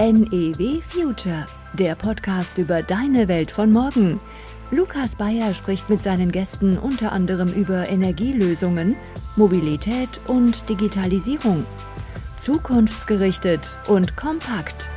NEW Future, der Podcast über deine Welt von morgen. Lukas Bayer spricht mit seinen Gästen unter anderem über Energielösungen, Mobilität und Digitalisierung. Zukunftsgerichtet und kompakt.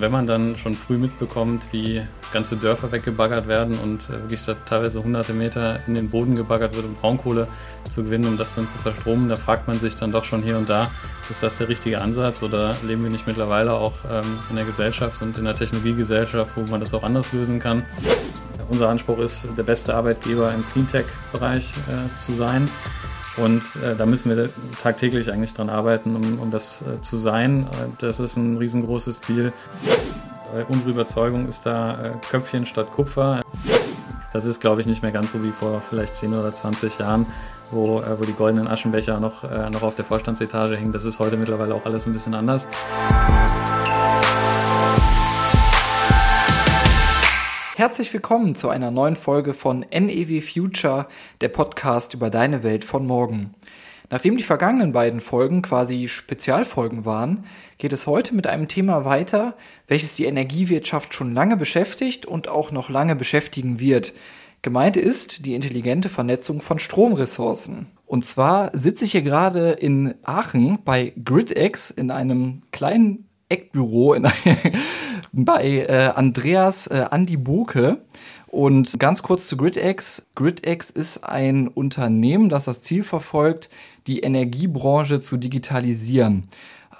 Wenn man dann schon früh mitbekommt, wie ganze Dörfer weggebaggert werden und äh, wirklich teilweise hunderte Meter in den Boden gebaggert wird, um Braunkohle zu gewinnen, um das dann zu verstromen, da fragt man sich dann doch schon hier und da, ist das der richtige Ansatz oder leben wir nicht mittlerweile auch ähm, in der Gesellschaft und in der Technologiegesellschaft, wo man das auch anders lösen kann? Unser Anspruch ist, der beste Arbeitgeber im Cleantech-Bereich äh, zu sein. Und äh, da müssen wir tagtäglich eigentlich dran arbeiten, um, um das äh, zu sein. Äh, das ist ein riesengroßes Ziel. unsere Überzeugung ist da äh, Köpfchen statt Kupfer. Das ist, glaube ich, nicht mehr ganz so wie vor vielleicht 10 oder 20 Jahren, wo, äh, wo die goldenen Aschenbecher noch, äh, noch auf der Vorstandsetage hingen. Das ist heute mittlerweile auch alles ein bisschen anders. Herzlich willkommen zu einer neuen Folge von NEW Future, der Podcast über deine Welt von morgen. Nachdem die vergangenen beiden Folgen quasi Spezialfolgen waren, geht es heute mit einem Thema weiter, welches die Energiewirtschaft schon lange beschäftigt und auch noch lange beschäftigen wird. Gemeint ist die intelligente Vernetzung von Stromressourcen. Und zwar sitze ich hier gerade in Aachen bei GridX in einem kleinen Eckbüro in, bei äh, Andreas äh, Andi Boke. Und ganz kurz zu GridX. GridX ist ein Unternehmen, das das Ziel verfolgt, die Energiebranche zu digitalisieren.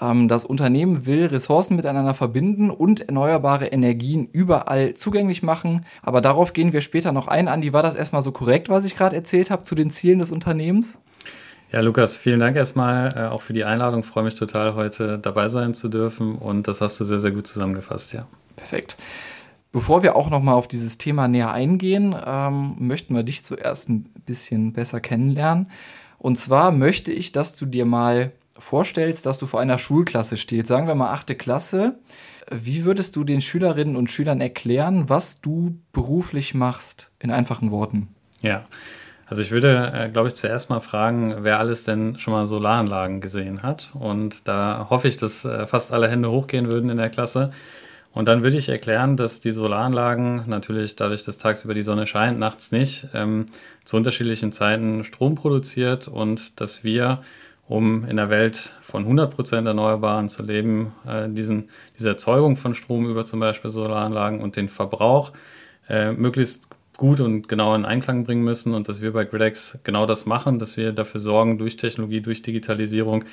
Ähm, das Unternehmen will Ressourcen miteinander verbinden und erneuerbare Energien überall zugänglich machen. Aber darauf gehen wir später noch ein. Andi, war das erstmal so korrekt, was ich gerade erzählt habe zu den Zielen des Unternehmens? Ja, Lukas, vielen Dank erstmal äh, auch für die Einladung. Ich freue mich total, heute dabei sein zu dürfen und das hast du sehr, sehr gut zusammengefasst, ja. Perfekt. Bevor wir auch noch mal auf dieses Thema näher eingehen, ähm, möchten wir dich zuerst ein bisschen besser kennenlernen. Und zwar möchte ich, dass du dir mal vorstellst, dass du vor einer Schulklasse stehst, sagen wir mal achte Klasse. Wie würdest du den Schülerinnen und Schülern erklären, was du beruflich machst, in einfachen Worten? Ja, also ich würde, äh, glaube ich, zuerst mal fragen, wer alles denn schon mal Solaranlagen gesehen hat. Und da hoffe ich, dass äh, fast alle Hände hochgehen würden in der Klasse. Und dann würde ich erklären, dass die Solaranlagen natürlich dadurch, dass tagsüber die Sonne scheint, nachts nicht, ähm, zu unterschiedlichen Zeiten Strom produziert und dass wir, um in der Welt von 100% Erneuerbaren zu leben, äh, diesen, diese Erzeugung von Strom über zum Beispiel Solaranlagen und den Verbrauch äh, möglichst gut und genau in Einklang bringen müssen und dass wir bei GridX genau das machen, dass wir dafür sorgen, durch Technologie, durch Digitalisierung,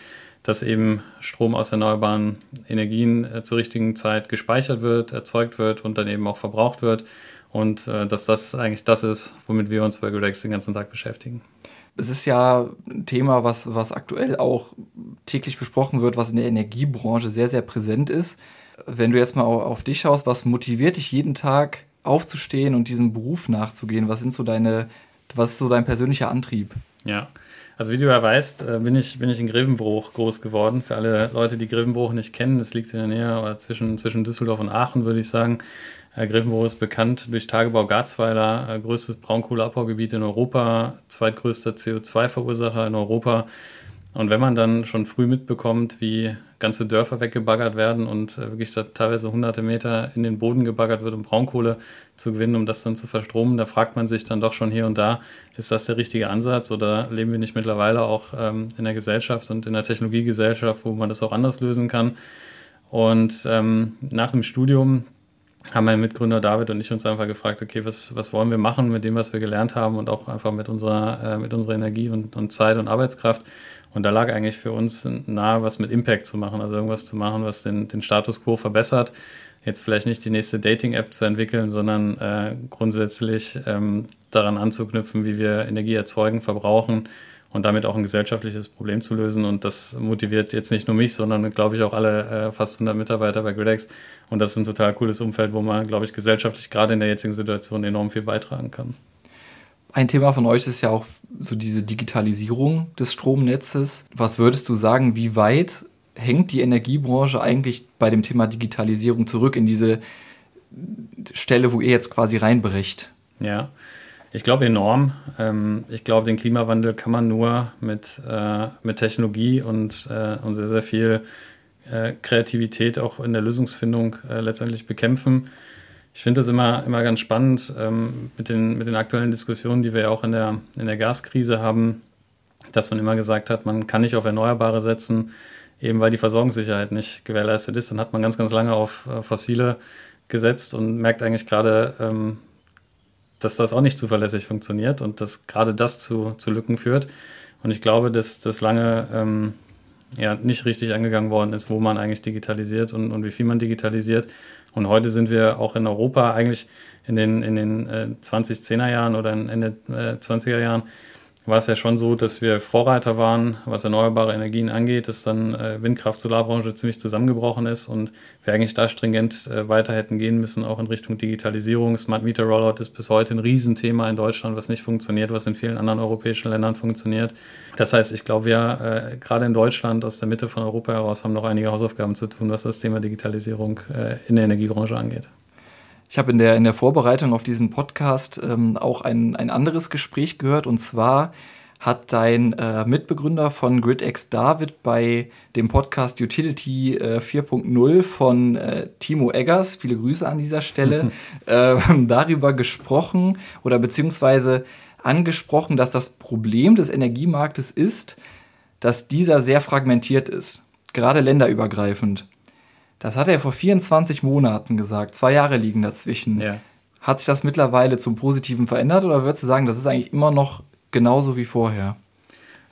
dass eben Strom aus erneuerbaren Energien äh, zur richtigen Zeit gespeichert wird, erzeugt wird und dann eben auch verbraucht wird und äh, dass das eigentlich das ist, womit wir uns bei GridX den ganzen Tag beschäftigen. Es ist ja ein Thema, was, was aktuell auch täglich besprochen wird, was in der Energiebranche sehr, sehr präsent ist. Wenn du jetzt mal auf dich schaust, was motiviert dich jeden Tag aufzustehen und diesem Beruf nachzugehen? Was sind so deine, was ist so dein persönlicher Antrieb? Ja. Also wie du ja weißt, äh, bin ich, bin ich in Grevenbruch groß geworden. Für alle Leute, die Grevenbruch nicht kennen, das liegt in der Nähe oder zwischen, zwischen Düsseldorf und Aachen, würde ich sagen. Äh, Grevenbruch ist bekannt durch Tagebau Garzweiler, äh, größtes Braunkohleabbaugebiet in Europa, zweitgrößter CO2-Verursacher in Europa. Und wenn man dann schon früh mitbekommt, wie ganze Dörfer weggebaggert werden und äh, wirklich teilweise hunderte Meter in den Boden gebaggert wird, um Braunkohle zu gewinnen, um das dann zu verstromen, da fragt man sich dann doch schon hier und da, ist das der richtige Ansatz oder leben wir nicht mittlerweile auch ähm, in der Gesellschaft und in der Technologiegesellschaft, wo man das auch anders lösen kann? Und ähm, nach dem Studium haben mein Mitgründer David und ich uns einfach gefragt, okay, was, was wollen wir machen mit dem, was wir gelernt haben und auch einfach mit unserer, äh, mit unserer Energie und, und Zeit und Arbeitskraft. Und da lag eigentlich für uns nahe, was mit Impact zu machen, also irgendwas zu machen, was den, den Status quo verbessert. Jetzt vielleicht nicht die nächste Dating-App zu entwickeln, sondern äh, grundsätzlich ähm, daran anzuknüpfen, wie wir Energie erzeugen, verbrauchen und damit auch ein gesellschaftliches Problem zu lösen. Und das motiviert jetzt nicht nur mich, sondern glaube ich auch alle äh, fast 100 Mitarbeiter bei Gridex. Und das ist ein total cooles Umfeld, wo man, glaube ich, gesellschaftlich gerade in der jetzigen Situation enorm viel beitragen kann. Ein Thema von euch ist ja auch so diese Digitalisierung des Stromnetzes. Was würdest du sagen, wie weit hängt die Energiebranche eigentlich bei dem Thema Digitalisierung zurück in diese Stelle, wo ihr jetzt quasi reinbricht? Ja, Ich glaube enorm. Ähm, ich glaube, den Klimawandel kann man nur mit, äh, mit Technologie und, äh, und sehr, sehr viel äh, Kreativität auch in der Lösungsfindung letztendlich bekämpfen. Ich finde das immer, immer ganz spannend ähm, mit, den, mit den aktuellen Diskussionen, die wir ja auch in der, in der Gaskrise haben, dass man immer gesagt hat, man kann nicht auf Erneuerbare setzen, eben weil die Versorgungssicherheit nicht gewährleistet ist. Dann hat man ganz, ganz lange auf äh, fossile gesetzt und merkt eigentlich gerade, ähm, dass das auch nicht zuverlässig funktioniert und dass gerade das zu, zu Lücken führt. Und ich glaube, dass das lange ähm, ja, nicht richtig angegangen worden ist, wo man eigentlich digitalisiert und, und wie viel man digitalisiert. Und heute sind wir auch in Europa eigentlich in den, in den äh, 2010er Jahren oder Ende äh, 20er Jahren war es ja schon so, dass wir Vorreiter waren, was erneuerbare Energien angeht, dass dann äh, Windkraft, Solarbranche ziemlich zusammengebrochen ist und wir eigentlich da stringent äh, weiter hätten gehen müssen, auch in Richtung Digitalisierung. Smart Meter Rollout ist bis heute ein Riesenthema in Deutschland, was nicht funktioniert, was in vielen anderen europäischen Ländern funktioniert. Das heißt, ich glaube, wir äh, gerade in Deutschland aus der Mitte von Europa heraus haben noch einige Hausaufgaben zu tun, was das Thema Digitalisierung äh, in der Energiebranche angeht. Ich habe in der, in der Vorbereitung auf diesen Podcast ähm, auch ein, ein anderes Gespräch gehört und zwar hat dein äh, Mitbegründer von GridX David bei dem Podcast Utility äh, 4.0 von äh, Timo Eggers, viele Grüße an dieser Stelle, ähm, darüber gesprochen oder beziehungsweise angesprochen, dass das Problem des Energiemarktes ist, dass dieser sehr fragmentiert ist, gerade länderübergreifend. Das hat er vor 24 Monaten gesagt. Zwei Jahre liegen dazwischen. Ja. Hat sich das mittlerweile zum Positiven verändert oder würdest du sagen, das ist eigentlich immer noch genauso wie vorher?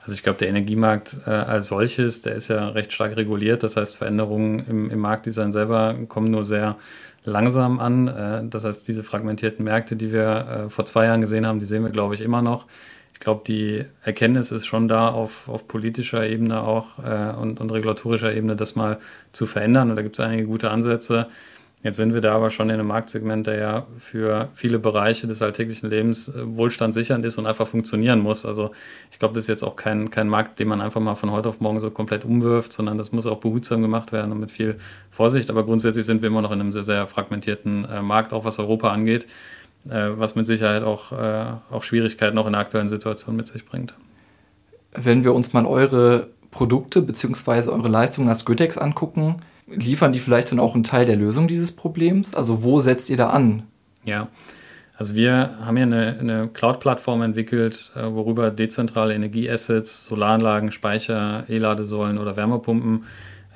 Also ich glaube, der Energiemarkt äh, als solches, der ist ja recht stark reguliert. Das heißt, Veränderungen im, im Marktdesign selber kommen nur sehr langsam an. Äh, das heißt, diese fragmentierten Märkte, die wir äh, vor zwei Jahren gesehen haben, die sehen wir, glaube ich, immer noch ich glaube, die Erkenntnis ist schon da auf, auf politischer Ebene auch äh, und, und regulatorischer Ebene, das mal zu verändern. Und da gibt es einige gute Ansätze. Jetzt sind wir da aber schon in einem Marktsegment, der ja für viele Bereiche des alltäglichen Lebens äh, Wohlstand sichernd ist und einfach funktionieren muss. Also ich glaube, das ist jetzt auch kein, kein Markt, den man einfach mal von heute auf morgen so komplett umwirft, sondern das muss auch behutsam gemacht werden und mit viel Vorsicht. Aber grundsätzlich sind wir immer noch in einem sehr, sehr fragmentierten äh, Markt, auch was Europa angeht was mit Sicherheit auch, äh, auch Schwierigkeiten auch in der aktuellen Situation mit sich bringt. Wenn wir uns mal eure Produkte bzw. eure Leistungen als Griddex angucken, liefern die vielleicht dann auch einen Teil der Lösung dieses Problems? Also wo setzt ihr da an? Ja, also wir haben hier eine, eine Cloud-Plattform entwickelt, äh, worüber dezentrale Energieassets, Solaranlagen, Speicher, E-Ladesäulen oder Wärmepumpen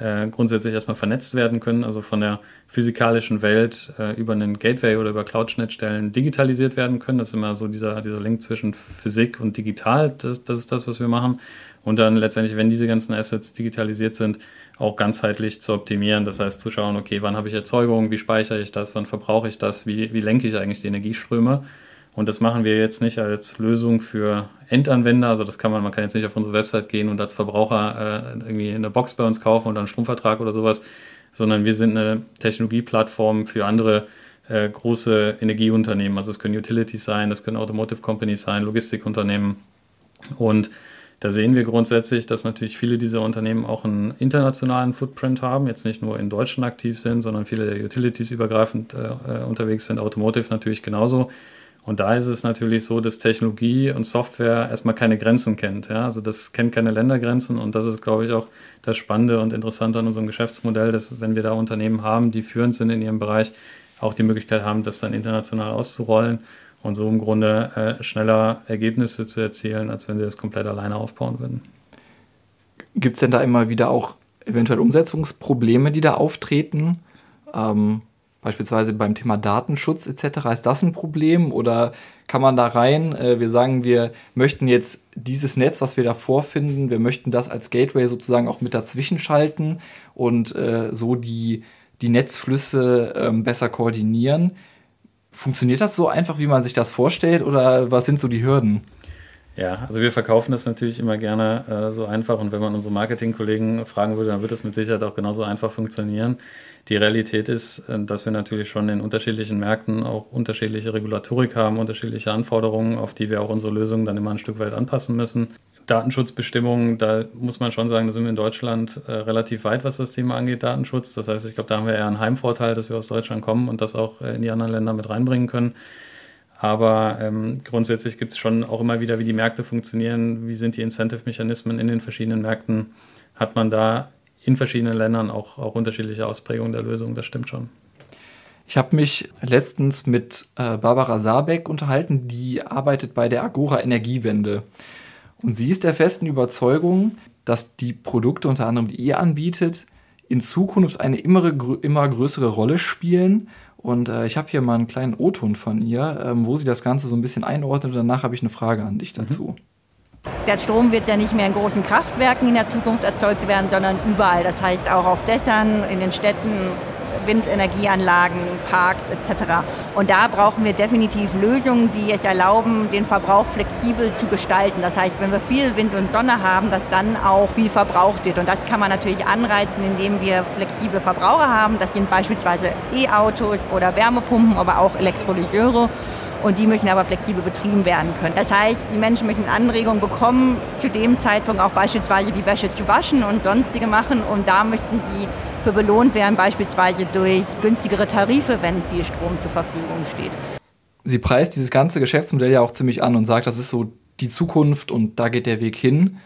äh, grundsätzlich erstmal vernetzt werden können, also von der physikalischen Welt äh, über einen Gateway oder über Cloud-Schnittstellen digitalisiert werden können. Das ist immer so dieser, dieser Link zwischen Physik und digital. Das, das ist das, was wir machen. Und dann letztendlich, wenn diese ganzen Assets digitalisiert sind, auch ganzheitlich zu optimieren. Das heißt, zu schauen, okay, wann habe ich Erzeugung, wie speichere ich das, wann verbrauche ich das, wie, wie lenke ich eigentlich die Energieströme und das machen wir jetzt nicht als Lösung für Endanwender. Also das kann man, man kann jetzt nicht auf unsere Website gehen und als Verbraucher äh, irgendwie eine Box bei uns kaufen und dann einen Stromvertrag oder sowas, sondern wir sind eine Technologieplattform für andere äh, große Energieunternehmen. Also es können Utilities sein, das können Automotive Companies sein, Logistikunternehmen. Und da sehen wir grundsätzlich, dass natürlich viele dieser Unternehmen auch einen internationalen Footprint haben, jetzt nicht nur in Deutschland aktiv sind, sondern viele der Utilities übergreifend äh, unterwegs sind, Automotive natürlich genauso. Und da ist es natürlich so, dass Technologie und Software erstmal keine Grenzen kennt. Ja? Also das kennt keine Ländergrenzen und das ist, glaube ich, auch das Spannende und Interessante an unserem Geschäftsmodell, dass wenn wir da Unternehmen haben, die führend sind in ihrem Bereich, auch die Möglichkeit haben, das dann international auszurollen und so im Grunde äh, schneller Ergebnisse zu erzielen, als wenn sie das komplett alleine aufbauen würden. Gibt es denn da immer wieder auch eventuell Umsetzungsprobleme, die da auftreten? Ähm, Beispielsweise beim Thema Datenschutz etc. Ist das ein Problem oder kann man da rein? Äh, wir sagen, wir möchten jetzt dieses Netz, was wir da vorfinden, wir möchten das als Gateway sozusagen auch mit dazwischen schalten und äh, so die, die Netzflüsse ähm, besser koordinieren. Funktioniert das so einfach, wie man sich das vorstellt oder was sind so die Hürden? Ja, also wir verkaufen das natürlich immer gerne äh, so einfach und wenn man unsere Marketingkollegen fragen würde, dann wird das mit Sicherheit auch genauso einfach funktionieren. Die Realität ist, äh, dass wir natürlich schon in unterschiedlichen Märkten auch unterschiedliche Regulatorik haben, unterschiedliche Anforderungen, auf die wir auch unsere Lösungen dann immer ein Stück weit anpassen müssen. Datenschutzbestimmungen, da muss man schon sagen, da sind wir in Deutschland äh, relativ weit, was das Thema angeht, Datenschutz. Das heißt, ich glaube, da haben wir eher einen Heimvorteil, dass wir aus Deutschland kommen und das auch äh, in die anderen Länder mit reinbringen können. Aber ähm, grundsätzlich gibt es schon auch immer wieder, wie die Märkte funktionieren, wie sind die Incentive-Mechanismen in den verschiedenen Märkten. Hat man da in verschiedenen Ländern auch, auch unterschiedliche Ausprägungen der Lösung, das stimmt schon. Ich habe mich letztens mit äh, Barbara Sabeck unterhalten, die arbeitet bei der Agora Energiewende. Und sie ist der festen Überzeugung, dass die Produkte, unter anderem die ihr anbietet, in Zukunft eine immer, immer größere Rolle spielen. Und äh, ich habe hier mal einen kleinen O-Ton von ihr, ähm, wo sie das Ganze so ein bisschen einordnet. Und danach habe ich eine Frage an dich dazu. Der Strom wird ja nicht mehr in großen Kraftwerken in der Zukunft erzeugt werden, sondern überall. Das heißt auch auf Dächern, in den Städten, Windenergieanlagen, Parks etc. Und da brauchen wir definitiv Lösungen, die es erlauben, den Verbrauch flexibel zu gestalten. Das heißt, wenn wir viel Wind und Sonne haben, dass dann auch viel verbraucht wird. Und das kann man natürlich anreizen, indem wir flexible Verbraucher haben. Das sind beispielsweise E-Autos oder Wärmepumpen, aber auch Elektrolyseure und die müssen aber flexibel betrieben werden können. Das heißt, die Menschen müssen Anregungen bekommen, zu dem Zeitpunkt auch beispielsweise die Wäsche zu waschen und sonstige machen und da möchten sie für belohnt werden, beispielsweise durch günstigere Tarife, wenn viel Strom zur Verfügung steht. Sie preist dieses ganze Geschäftsmodell ja auch ziemlich an und sagt, das ist so die Zukunft und da geht der Weg hin.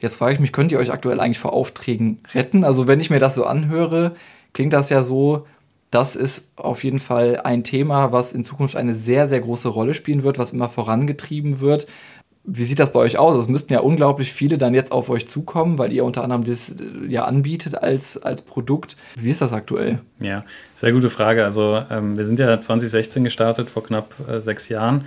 Jetzt frage ich mich, könnt ihr euch aktuell eigentlich vor Aufträgen retten? Also wenn ich mir das so anhöre, klingt das ja so, das ist auf jeden Fall ein Thema, was in Zukunft eine sehr, sehr große Rolle spielen wird, was immer vorangetrieben wird. Wie sieht das bei euch aus? Es müssten ja unglaublich viele dann jetzt auf euch zukommen, weil ihr unter anderem das äh, ja anbietet als, als Produkt. Wie ist das aktuell? Ja, sehr gute Frage. Also ähm, wir sind ja 2016 gestartet, vor knapp äh, sechs Jahren.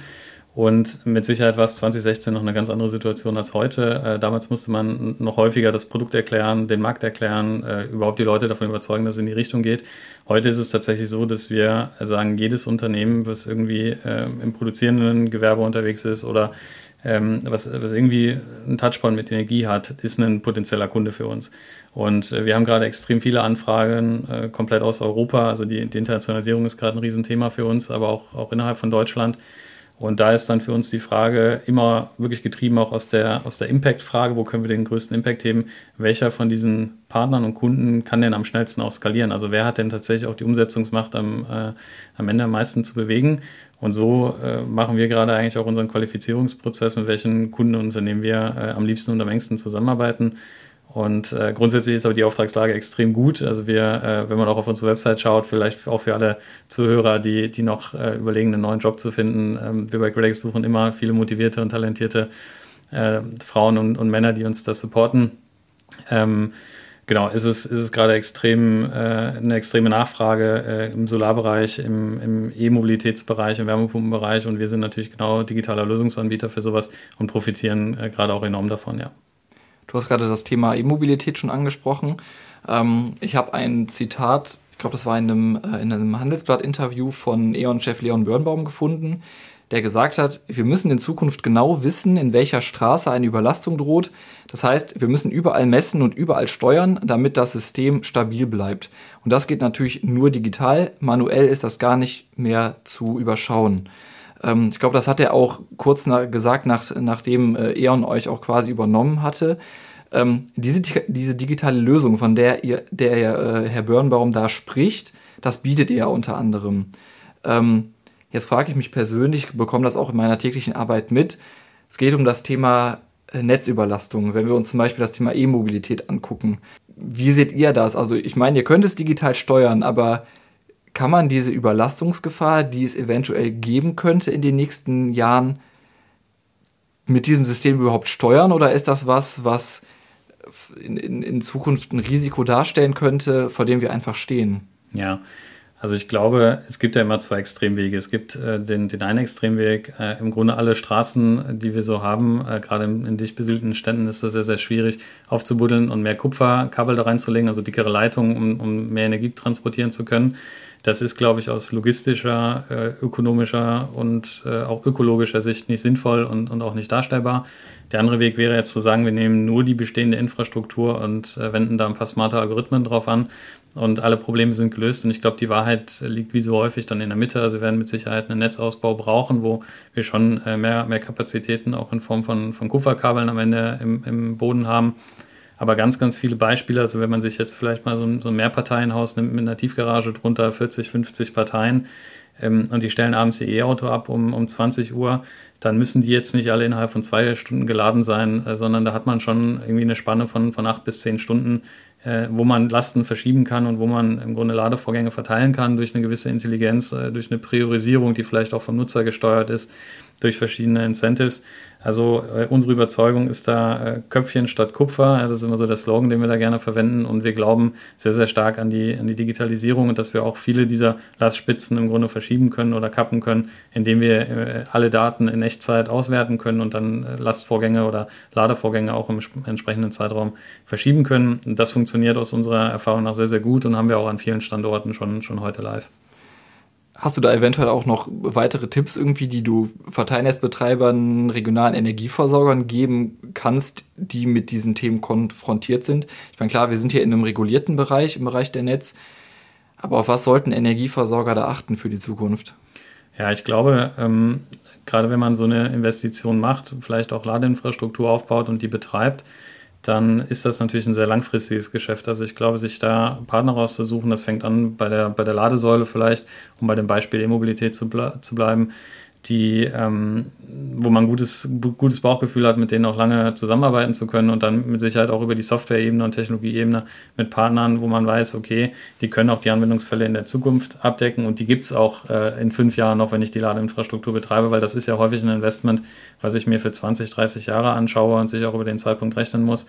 Und mit Sicherheit war es 2016 noch eine ganz andere Situation als heute. Äh, damals musste man noch häufiger das Produkt erklären, den Markt erklären, äh, überhaupt die Leute davon überzeugen, dass es in die Richtung geht. Heute ist es tatsächlich so, dass wir sagen, jedes Unternehmen, was irgendwie äh, im produzierenden Gewerbe unterwegs ist oder ähm, was, was irgendwie einen Touchpoint mit Energie hat, ist ein potenzieller Kunde für uns. Und äh, wir haben gerade extrem viele Anfragen äh, komplett aus Europa. Also die, die Internationalisierung ist gerade ein Riesenthema für uns, aber auch, auch innerhalb von Deutschland. Und da ist dann für uns die Frage immer wirklich getrieben auch aus der, aus der Impact-Frage, wo können wir den größten Impact heben? Welcher von diesen Partnern und Kunden kann denn am schnellsten auch skalieren? Also wer hat denn tatsächlich auch die Umsetzungsmacht am, äh, am Ende am meisten zu bewegen? Und so äh, machen wir gerade eigentlich auch unseren Qualifizierungsprozess, mit welchen Kunden und Unternehmen wir äh, am liebsten und am engsten zusammenarbeiten. Und äh, grundsätzlich ist aber die Auftragslage extrem gut. Also wir, äh, wenn man auch auf unsere Website schaut, vielleicht auch für alle Zuhörer, die, die noch äh, überlegen, einen neuen Job zu finden. Ähm, wir bei Gredex suchen immer viele motivierte und talentierte äh, Frauen und, und Männer, die uns da supporten. Ähm, genau, ist es, ist es gerade extrem, äh, eine extreme Nachfrage äh, im Solarbereich, im, im E-Mobilitätsbereich, im Wärmepumpenbereich und wir sind natürlich genau digitaler Lösungsanbieter für sowas und profitieren gerade auch enorm davon, ja. Du hast gerade das Thema E-Mobilität schon angesprochen. Ähm, ich habe ein Zitat, ich glaube, das war in einem, äh, in einem Handelsblatt-Interview von E.ON-Chef Leon Birnbaum gefunden der gesagt hat, wir müssen in Zukunft genau wissen, in welcher Straße eine Überlastung droht. Das heißt, wir müssen überall messen und überall steuern, damit das System stabil bleibt. Und das geht natürlich nur digital. Manuell ist das gar nicht mehr zu überschauen. Ähm, ich glaube, das hat er auch kurz nach, gesagt, nach, nachdem äh, E.ON euch auch quasi übernommen hatte. Ähm, diese, diese digitale Lösung, von der, ihr, der äh, Herr Birnbaum da spricht, das bietet ja unter anderem. Ähm, Jetzt frage ich mich persönlich, bekomme das auch in meiner täglichen Arbeit mit. Es geht um das Thema äh, Netzüberlastung. Wenn wir uns zum Beispiel das Thema E-Mobilität angucken, wie seht ihr das? Also ich meine, ihr könnt es digital steuern, aber kann man diese Überlastungsgefahr, die es eventuell geben könnte in den nächsten Jahren, mit diesem System überhaupt steuern oder ist das was, was in, in, in Zukunft ein Risiko darstellen könnte, vor dem wir einfach stehen? Ja, also ich glaube, es gibt ja immer zwei Extremwege. Es gibt äh, den, den einen Extremweg, äh, im Grunde alle Straßen, die wir so haben, äh, gerade in, in dicht besiedelten Städten ist das sehr, sehr schwierig aufzubuddeln und mehr Kupferkabel da reinzulegen, also dickere Leitungen, um, um mehr Energie transportieren zu können. Das ist, glaube ich, aus logistischer, äh, ökonomischer und äh, auch ökologischer Sicht nicht sinnvoll und, und auch nicht darstellbar. Der andere Weg wäre jetzt zu sagen, wir nehmen nur die bestehende Infrastruktur und äh, wenden da ein paar smarte Algorithmen drauf an und alle Probleme sind gelöst. Und ich glaube, die Wahrheit liegt wie so häufig dann in der Mitte. Also wir werden mit Sicherheit einen Netzausbau brauchen, wo wir schon äh, mehr, mehr Kapazitäten auch in Form von, von Kupferkabeln am Ende im, im Boden haben. Aber ganz, ganz viele Beispiele, also wenn man sich jetzt vielleicht mal so ein, so ein Mehrparteienhaus nimmt mit einer Tiefgarage drunter, 40, 50 Parteien, ähm, und die stellen abends ihr E-Auto ab um, um 20 Uhr, dann müssen die jetzt nicht alle innerhalb von zwei Stunden geladen sein, äh, sondern da hat man schon irgendwie eine Spanne von, von acht bis zehn Stunden, äh, wo man Lasten verschieben kann und wo man im Grunde Ladevorgänge verteilen kann durch eine gewisse Intelligenz, äh, durch eine Priorisierung, die vielleicht auch vom Nutzer gesteuert ist, durch verschiedene Incentives. Also äh, unsere Überzeugung ist da äh, Köpfchen statt Kupfer. Das ist immer so der Slogan, den wir da gerne verwenden. Und wir glauben sehr, sehr stark an die, an die Digitalisierung und dass wir auch viele dieser Lastspitzen im Grunde verschieben können oder kappen können, indem wir äh, alle Daten in Echtzeit auswerten können und dann Lastvorgänge oder Ladevorgänge auch im entsprechenden Zeitraum verschieben können. Das funktioniert aus unserer Erfahrung nach sehr, sehr gut und haben wir auch an vielen Standorten schon, schon heute live. Hast du da eventuell auch noch weitere Tipps irgendwie, die du Verteilnetzbetreibern, regionalen Energieversorgern geben kannst, die mit diesen Themen konfrontiert sind? Ich meine, klar, wir sind hier in einem regulierten Bereich, im Bereich der Netz, aber auf was sollten Energieversorger da achten für die Zukunft? Ja, ich glaube, ähm, gerade wenn man so eine Investition macht, vielleicht auch Ladeinfrastruktur aufbaut und die betreibt, dann ist das natürlich ein sehr langfristiges Geschäft. Also ich glaube, sich da Partner rauszusuchen, das fängt an bei der, bei der Ladesäule vielleicht, um bei dem Beispiel E-Mobilität zu, ble zu bleiben, die, ähm, wo man gutes, gutes Bauchgefühl hat, mit denen auch lange zusammenarbeiten zu können und dann mit Sicherheit auch über die Software-Ebene und Technologie-Ebene mit Partnern, wo man weiß, okay, die können auch die Anwendungsfälle in der Zukunft abdecken und die gibt es auch äh, in fünf Jahren noch, wenn ich die Ladeinfrastruktur betreibe, weil das ist ja häufig ein Investment, was ich mir für 20, 30 Jahre anschaue und sich auch über den Zeitpunkt rechnen muss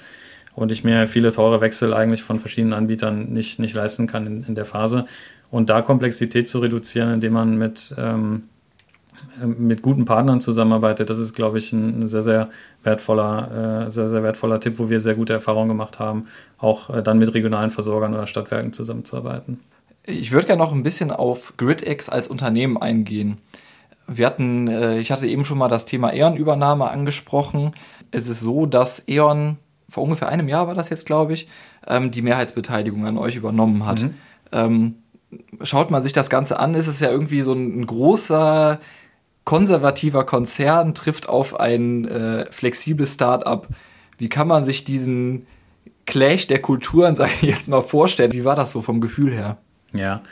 und ich mir viele teure Wechsel eigentlich von verschiedenen Anbietern nicht, nicht leisten kann in, in der Phase. Und da Komplexität zu reduzieren, indem man mit ähm, mit guten Partnern zusammenarbeitet, das ist, glaube ich, ein sehr, sehr wertvoller, äh, sehr, sehr wertvoller Tipp, wo wir sehr gute Erfahrungen gemacht haben, auch äh, dann mit regionalen Versorgern oder Stadtwerken zusammenzuarbeiten. Ich würde gerne noch ein bisschen auf GridX als Unternehmen eingehen. Wir hatten, äh, ich hatte eben schon mal das Thema E.ON-Übernahme angesprochen. Es ist so, dass E.ON vor ungefähr einem Jahr war das jetzt, glaube ich, ähm, die Mehrheitsbeteiligung an euch übernommen hat. Mhm. Ähm, schaut man sich das Ganze an, ist es ja irgendwie so ein großer konservativer Konzern trifft auf ein äh, flexibles Start-up. Wie kann man sich diesen Clash der Kulturen, sage ich jetzt mal, vorstellen? Wie war das so vom Gefühl her? Ja,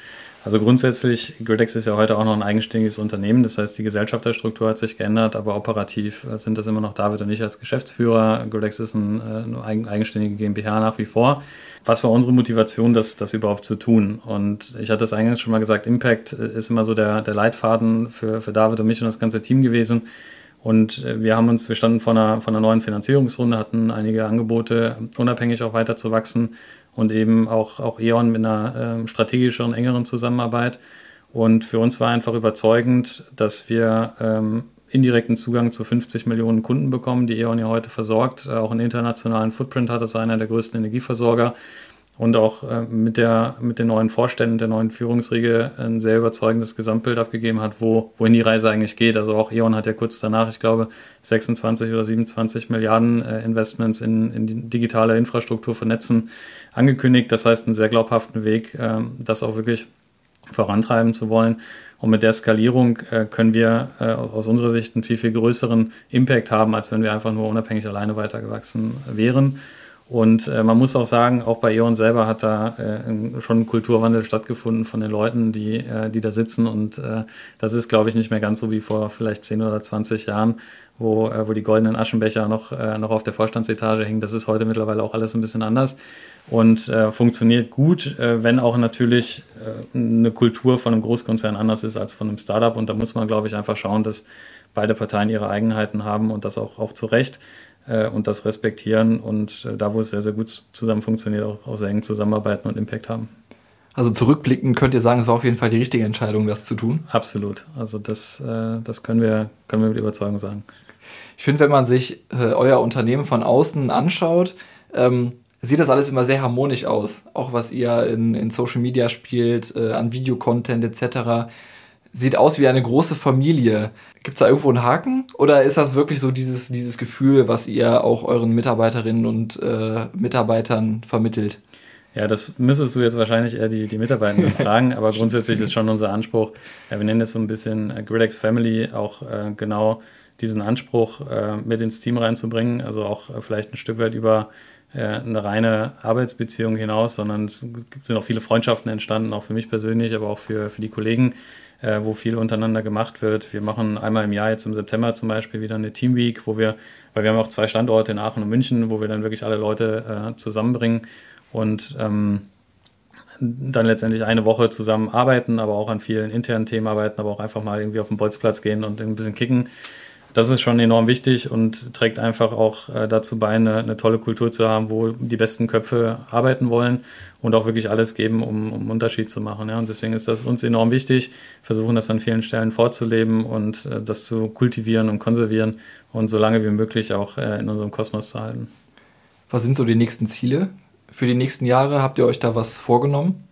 also grundsätzlich, Griddex ist ja heute auch noch ein eigenständiges Unternehmen, das heißt, die Gesellschafterstruktur hat sich geändert, aber operativ sind das immer noch David und ich als Geschäftsführer. Griddex ist ein, äh, eine eigenständige GmbH nach wie vor. Was war unsere Motivation, das, das überhaupt zu tun? Und ich hatte es eingangs schon mal gesagt, Impact ist immer so der, der Leitfaden für, für David und mich und das ganze Team gewesen. Und äh, wir haben uns, wir standen vor einer, vor einer neuen Finanzierungsrunde, hatten einige Angebote, unabhängig auch weiter zu wachsen und eben auch, auch E.ON mit einer äh, strategischeren, engeren Zusammenarbeit. Und für uns war einfach überzeugend, dass wir ähm, indirekten Zugang zu 50 Millionen Kunden bekommen, die E.ON ja heute versorgt, äh, auch einen internationalen Footprint hat, ist einer der größten Energieversorger und auch äh, mit, der, mit den neuen Vorständen der neuen Führungsriege ein sehr überzeugendes Gesamtbild abgegeben hat, wo, wohin die Reise eigentlich geht. Also auch E.ON hat ja kurz danach, ich glaube, 26 oder 27 Milliarden äh, Investments in, in digitale Infrastruktur vernetzen angekündigt. Das heißt, einen sehr glaubhaften Weg, äh, das auch wirklich vorantreiben zu wollen. Und mit der Skalierung äh, können wir äh, aus unserer Sicht einen viel, viel größeren Impact haben, als wenn wir einfach nur unabhängig alleine weitergewachsen wären. Und äh, man muss auch sagen, auch bei E.ON selber hat da äh, schon ein Kulturwandel stattgefunden von den Leuten, die, äh, die da sitzen. Und äh, das ist, glaube ich, nicht mehr ganz so wie vor vielleicht 10 oder 20 Jahren, wo, äh, wo die goldenen Aschenbecher noch, äh, noch auf der Vorstandsetage hängen. Das ist heute mittlerweile auch alles ein bisschen anders und funktioniert gut, wenn auch natürlich eine Kultur von einem Großkonzern anders ist als von einem Startup. Und da muss man, glaube ich, einfach schauen, dass beide Parteien ihre Eigenheiten haben und das auch, auch zu Recht äh, und das respektieren und äh, da, wo es sehr, sehr gut zusammen funktioniert, auch, auch sehr eng zusammenarbeiten und Impact haben. Also zurückblickend könnt ihr sagen, es war auf jeden Fall die richtige Entscheidung, das zu tun? Absolut. Also das, äh, das können, wir, können wir mit Überzeugung sagen. Ich finde, wenn man sich äh, euer Unternehmen von außen anschaut, ähm, sieht das alles immer sehr harmonisch aus. Auch was ihr in, in Social Media spielt, äh, an Videocontent etc sieht aus wie eine große Familie. Gibt es da irgendwo einen Haken? Oder ist das wirklich so dieses, dieses Gefühl, was ihr auch euren Mitarbeiterinnen und äh, Mitarbeitern vermittelt? Ja, das müsstest du jetzt wahrscheinlich eher die, die Mitarbeitenden fragen, aber grundsätzlich ist schon unser Anspruch, ja, wir nennen das so ein bisschen äh, Gridex Family, auch äh, genau diesen Anspruch äh, mit ins Team reinzubringen, also auch äh, vielleicht ein Stück weit über äh, eine reine Arbeitsbeziehung hinaus, sondern es sind auch viele Freundschaften entstanden, auch für mich persönlich, aber auch für, für die Kollegen, äh, wo viel untereinander gemacht wird. Wir machen einmal im Jahr, jetzt im September zum Beispiel, wieder eine Teamweek, wo wir, weil wir haben auch zwei Standorte in Aachen und München, wo wir dann wirklich alle Leute äh, zusammenbringen und ähm, dann letztendlich eine Woche zusammen arbeiten, aber auch an vielen internen Themen arbeiten, aber auch einfach mal irgendwie auf den Bolzplatz gehen und ein bisschen kicken. Das ist schon enorm wichtig und trägt einfach auch äh, dazu bei, eine, eine, tolle Kultur zu haben, wo die besten Köpfe arbeiten wollen und auch wirklich alles geben, um, um Unterschied zu machen. Ja. Und deswegen ist das uns enorm wichtig, versuchen das an vielen Stellen vorzuleben und äh, das zu kultivieren und konservieren und so lange wie möglich auch äh, in unserem Kosmos zu halten. Was sind so die nächsten Ziele für die nächsten Jahre? Habt ihr euch da was vorgenommen?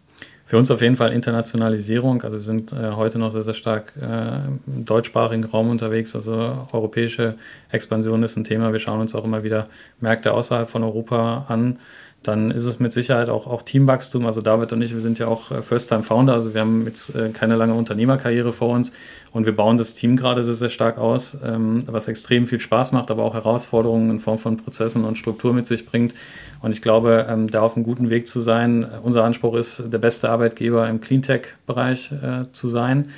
Für uns auf jeden Fall Internationalisierung. Also wir sind äh, heute noch sehr, sehr stark äh, im deutschsprachigen Raum unterwegs. Also europäische Expansion ist ein Thema. Wir schauen uns auch immer wieder Märkte außerhalb von Europa an dann ist es mit Sicherheit auch, auch Teamwachstum. Also David und ich, wir sind ja auch äh, First-Time-Founder, also wir haben jetzt äh, keine lange Unternehmerkarriere vor uns und wir bauen das Team gerade sehr, sehr stark aus, ähm, was extrem viel Spaß macht, aber auch Herausforderungen in Form von Prozessen und Struktur mit sich bringt. Und ich glaube, ähm, da auf einem guten Weg zu sein, unser Anspruch ist, der beste Arbeitgeber im Cleantech-Bereich äh, zu sein.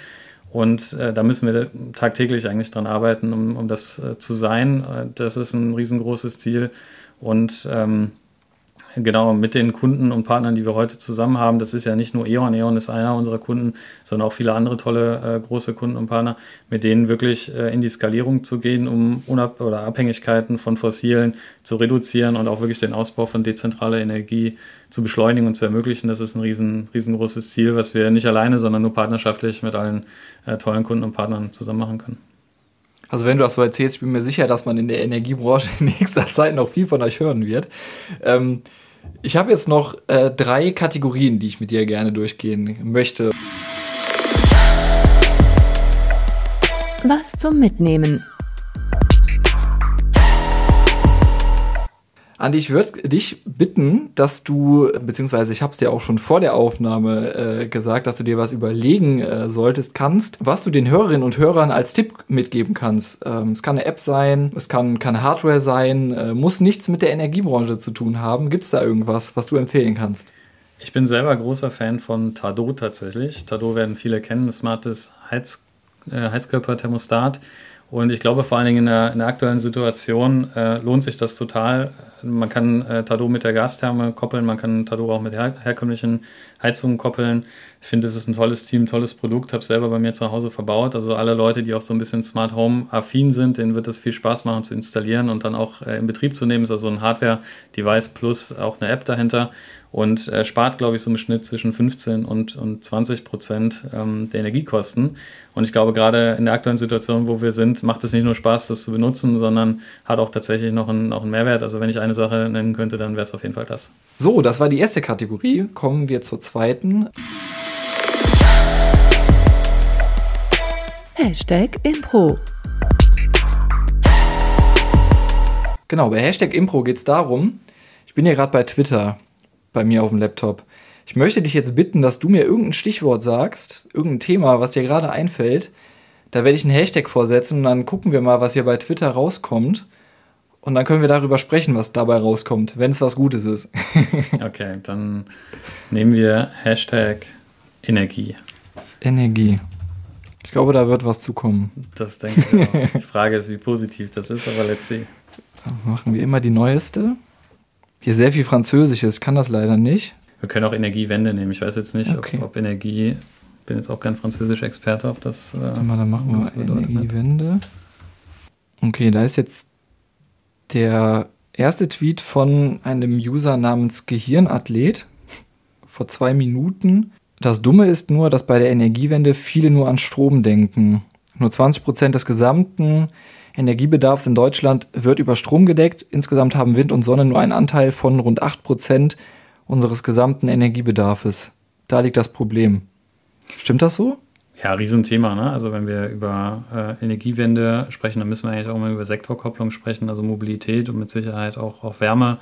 Und äh, da müssen wir tagtäglich eigentlich dran arbeiten, um, um das äh, zu sein. Das ist ein riesengroßes Ziel. Und ähm, genau mit den Kunden und Partnern, die wir heute zusammen haben. Das ist ja nicht nur E.ON, E.ON ist einer unserer Kunden, sondern auch viele andere tolle äh, große Kunden und Partner, mit denen wirklich äh, in die Skalierung zu gehen, um Unab oder Abhängigkeiten von fossilen zu reduzieren und auch wirklich den Ausbau von dezentraler Energie zu beschleunigen und zu ermöglichen. Das ist ein riesen, riesengroßes Ziel, was wir nicht alleine, sondern nur partnerschaftlich mit allen äh, tollen Kunden und Partnern zusammen machen können. Also wenn du das so erzählst, ich bin mir sicher, dass man in der Energiebranche in nächster Zeit noch viel von euch hören wird. Ähm, ich habe jetzt noch äh, drei Kategorien, die ich mit dir gerne durchgehen möchte. Was zum Mitnehmen. Andi, ich würde dich bitten, dass du, beziehungsweise ich habe es dir auch schon vor der Aufnahme äh, gesagt, dass du dir was überlegen äh, solltest, kannst, was du den Hörerinnen und Hörern als Tipp mitgeben kannst. Ähm, es kann eine App sein, es kann, kann Hardware sein, äh, muss nichts mit der Energiebranche zu tun haben. Gibt es da irgendwas, was du empfehlen kannst? Ich bin selber großer Fan von Tado tatsächlich. Tado werden viele kennen, smartes Heiz, äh, Heizkörperthermostat. Und ich glaube, vor allen Dingen in der, in der aktuellen Situation äh, lohnt sich das total. Man kann äh, Tado mit der Gastherme koppeln, man kann Tado auch mit her herkömmlichen Heizungen koppeln. Ich finde, es ist ein tolles Team, tolles Produkt, habe selber bei mir zu Hause verbaut. Also alle Leute, die auch so ein bisschen Smart Home affin sind, denen wird es viel Spaß machen zu installieren und dann auch äh, in Betrieb zu nehmen. Es ist also ein Hardware-Device plus auch eine App dahinter und äh, spart, glaube ich, so im Schnitt zwischen 15 und, und 20 Prozent ähm, der Energiekosten. Und ich glaube, gerade in der aktuellen Situation, wo wir sind, macht es nicht nur Spaß, das zu benutzen, sondern hat auch tatsächlich noch einen, noch einen Mehrwert. Also wenn ich eine Sache nennen könnte, dann wäre es auf jeden Fall das. So, das war die erste Kategorie. Kommen wir zur zweiten. Hashtag Impro. Genau, bei Hashtag Impro geht es darum, ich bin ja gerade bei Twitter bei mir auf dem Laptop. Ich möchte dich jetzt bitten, dass du mir irgendein Stichwort sagst, irgendein Thema, was dir gerade einfällt. Da werde ich einen Hashtag vorsetzen und dann gucken wir mal, was hier bei Twitter rauskommt. Und dann können wir darüber sprechen, was dabei rauskommt, wenn es was Gutes ist. okay, dann nehmen wir Hashtag Energie. Energie. Ich glaube, da wird was zukommen. Das denke ich auch. Die Frage ist, wie positiv das ist, aber let's see. Dann machen wir immer die neueste. Hier sehr viel Französisch ist, kann das leider nicht. Wir können auch Energiewende nehmen. Ich weiß jetzt nicht, okay. ob, ob, Energie, bin jetzt auch kein französischer Experte, ob das. Äh, Warte mal, dann machen wir Energiewende. Okay, da ist jetzt der erste Tweet von einem User namens Gehirnathlet vor zwei Minuten. Das Dumme ist nur, dass bei der Energiewende viele nur an Strom denken. Nur 20 Prozent des gesamten Energiebedarfs in Deutschland wird über Strom gedeckt. Insgesamt haben Wind und Sonne nur einen Anteil von rund 8 Prozent unseres gesamten Energiebedarfs. Da liegt das Problem. Stimmt das so? Ja, Riesenthema. Ne? Also wenn wir über äh, Energiewende sprechen, dann müssen wir eigentlich auch mal über Sektorkopplung sprechen, also Mobilität und mit Sicherheit auch, auch Wärme.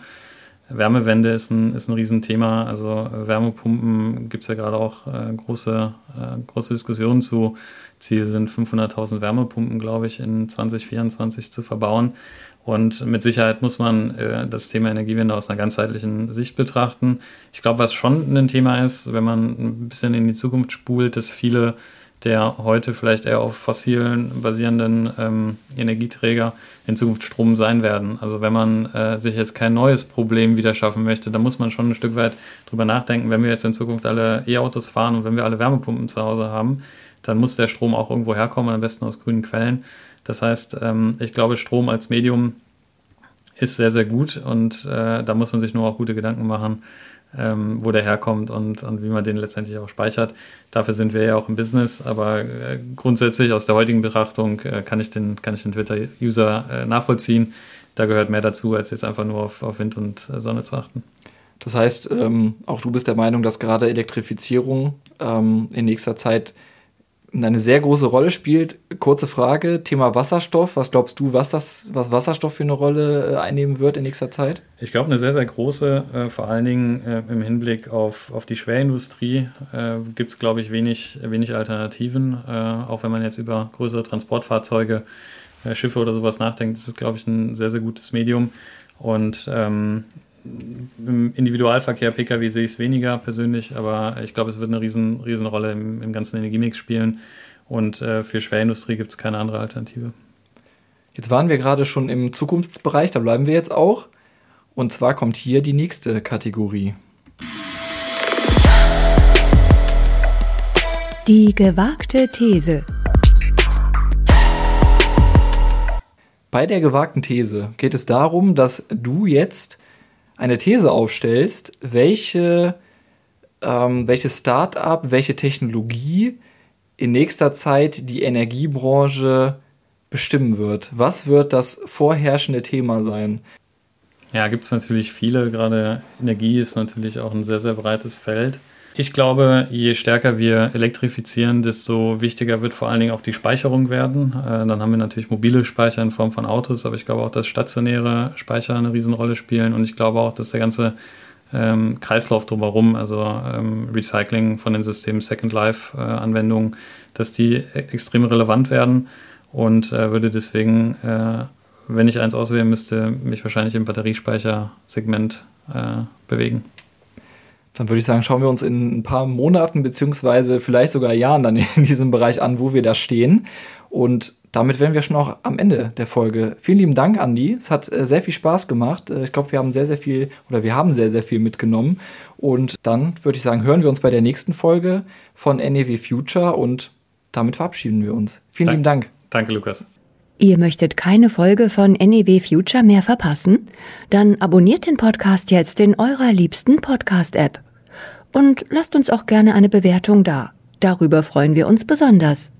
Wärmewende ist ein, ist ein Riesenthema. Also äh, Wärmepumpen gibt es ja gerade auch äh, große, äh, große Diskussionen zu. Ziel sind 500.000 Wärmepumpen, glaube ich, in 2024 zu verbauen. Und mit Sicherheit muss man äh, das Thema Energiewende aus einer ganzheitlichen Sicht betrachten. Ich glaube, was schon ein Thema ist, wenn man ein bisschen in die Zukunft spult, dass viele der heute vielleicht eher auf fossilen basierenden ähm, Energieträger in Zukunft Strom sein werden. Also wenn man äh, sich jetzt kein neues Problem wieder schaffen möchte, dann muss man schon ein Stück weit drüber nachdenken, wenn wir jetzt in Zukunft alle E-Autos fahren und wenn wir alle Wärmepumpen zu Hause haben, dann muss der Strom auch irgendwo herkommen, am besten aus grünen Quellen. Das heißt, ähm, ich glaube, Strom als Medium ist sehr, sehr gut und äh, da muss man sich nur auch gute Gedanken machen, ähm, wo der herkommt und, und wie man den letztendlich auch speichert. Dafür sind wir ja auch im Business, aber äh, grundsätzlich aus der heutigen Betrachtung äh, kann ich den, den Twitter-User äh, nachvollziehen. Da gehört mehr dazu, als jetzt einfach nur auf, auf Wind und äh, Sonne zu achten. Das heißt, ähm, auch du bist der Meinung, dass gerade Elektrifizierung ähm, in nächster Zeit eine sehr große Rolle spielt. Kurze Frage, Thema Wasserstoff. Was glaubst du, was, das, was Wasserstoff für eine Rolle äh, einnehmen wird in nächster Zeit? Ich glaube, eine sehr, sehr große, äh, vor allen Dingen äh, im Hinblick auf, auf die Schwerindustrie äh, gibt es, glaube ich, wenig, wenig Alternativen. Äh, auch wenn man jetzt über größere Transportfahrzeuge, äh, Schiffe oder sowas nachdenkt, ist es, glaube ich, ein sehr, sehr gutes Medium. Und ähm, im Individualverkehr, Pkw sehe ich es weniger persönlich, aber ich glaube, es wird eine riesen, riesen Rolle im, im ganzen Energiemix spielen. Und äh, für Schwerindustrie gibt es keine andere Alternative. Jetzt waren wir gerade schon im Zukunftsbereich, da bleiben wir jetzt auch. Und zwar kommt hier die nächste Kategorie. Die gewagte These. Bei der gewagten These geht es darum, dass du jetzt eine These aufstellst, welche, ähm, welches Start-up, welche Technologie in nächster Zeit die Energiebranche bestimmen wird. Was wird das vorherrschende Thema sein? Ja, gibt es natürlich viele. Gerade Energie ist natürlich auch ein sehr, sehr breites Feld. Ich glaube, je stärker wir elektrifizieren, desto wichtiger wird vor allen Dingen auch die Speicherung werden. Äh, dann haben wir natürlich mobile Speicher in Form von Autos, aber ich glaube auch, dass stationäre Speicher eine Riesenrolle spielen und ich glaube auch, dass der ganze ähm, Kreislauf drumherum, also ähm, Recycling von den Systemen Second Life-Anwendungen, äh, dass die e-, extrem relevant werden und äh, würde deswegen, äh, wenn ich eins auswählen müsste, mich wahrscheinlich im Batteriespeichersegment äh, bewegen dann würde ich sagen, schauen wir uns in ein paar Monaten beziehungsweise vielleicht sogar Jahren dann in diesem Bereich an, wo wir da stehen. Und damit wären wir schon auch am Ende der Folge. Vielen lieben Dank, Andi. Es hat äh, sehr viel Spaß gemacht. Äh, ich glaube, wir haben sehr, sehr viel oder wir haben sehr, sehr viel mitgenommen. Und dann würde ich sagen, hören wir uns bei der nächsten Folge von NEW Future und damit verabschieden wir uns. Vielen Dank. lieben Dank. Danke, Lukas. Ihr möchtet keine Folge von NEW Future mehr verpassen? Dann abonniert den Podcast jetzt in eurer liebsten Podcast-App. Und lasst uns auch gerne eine Bewertung da. Darüber freuen wir uns besonders.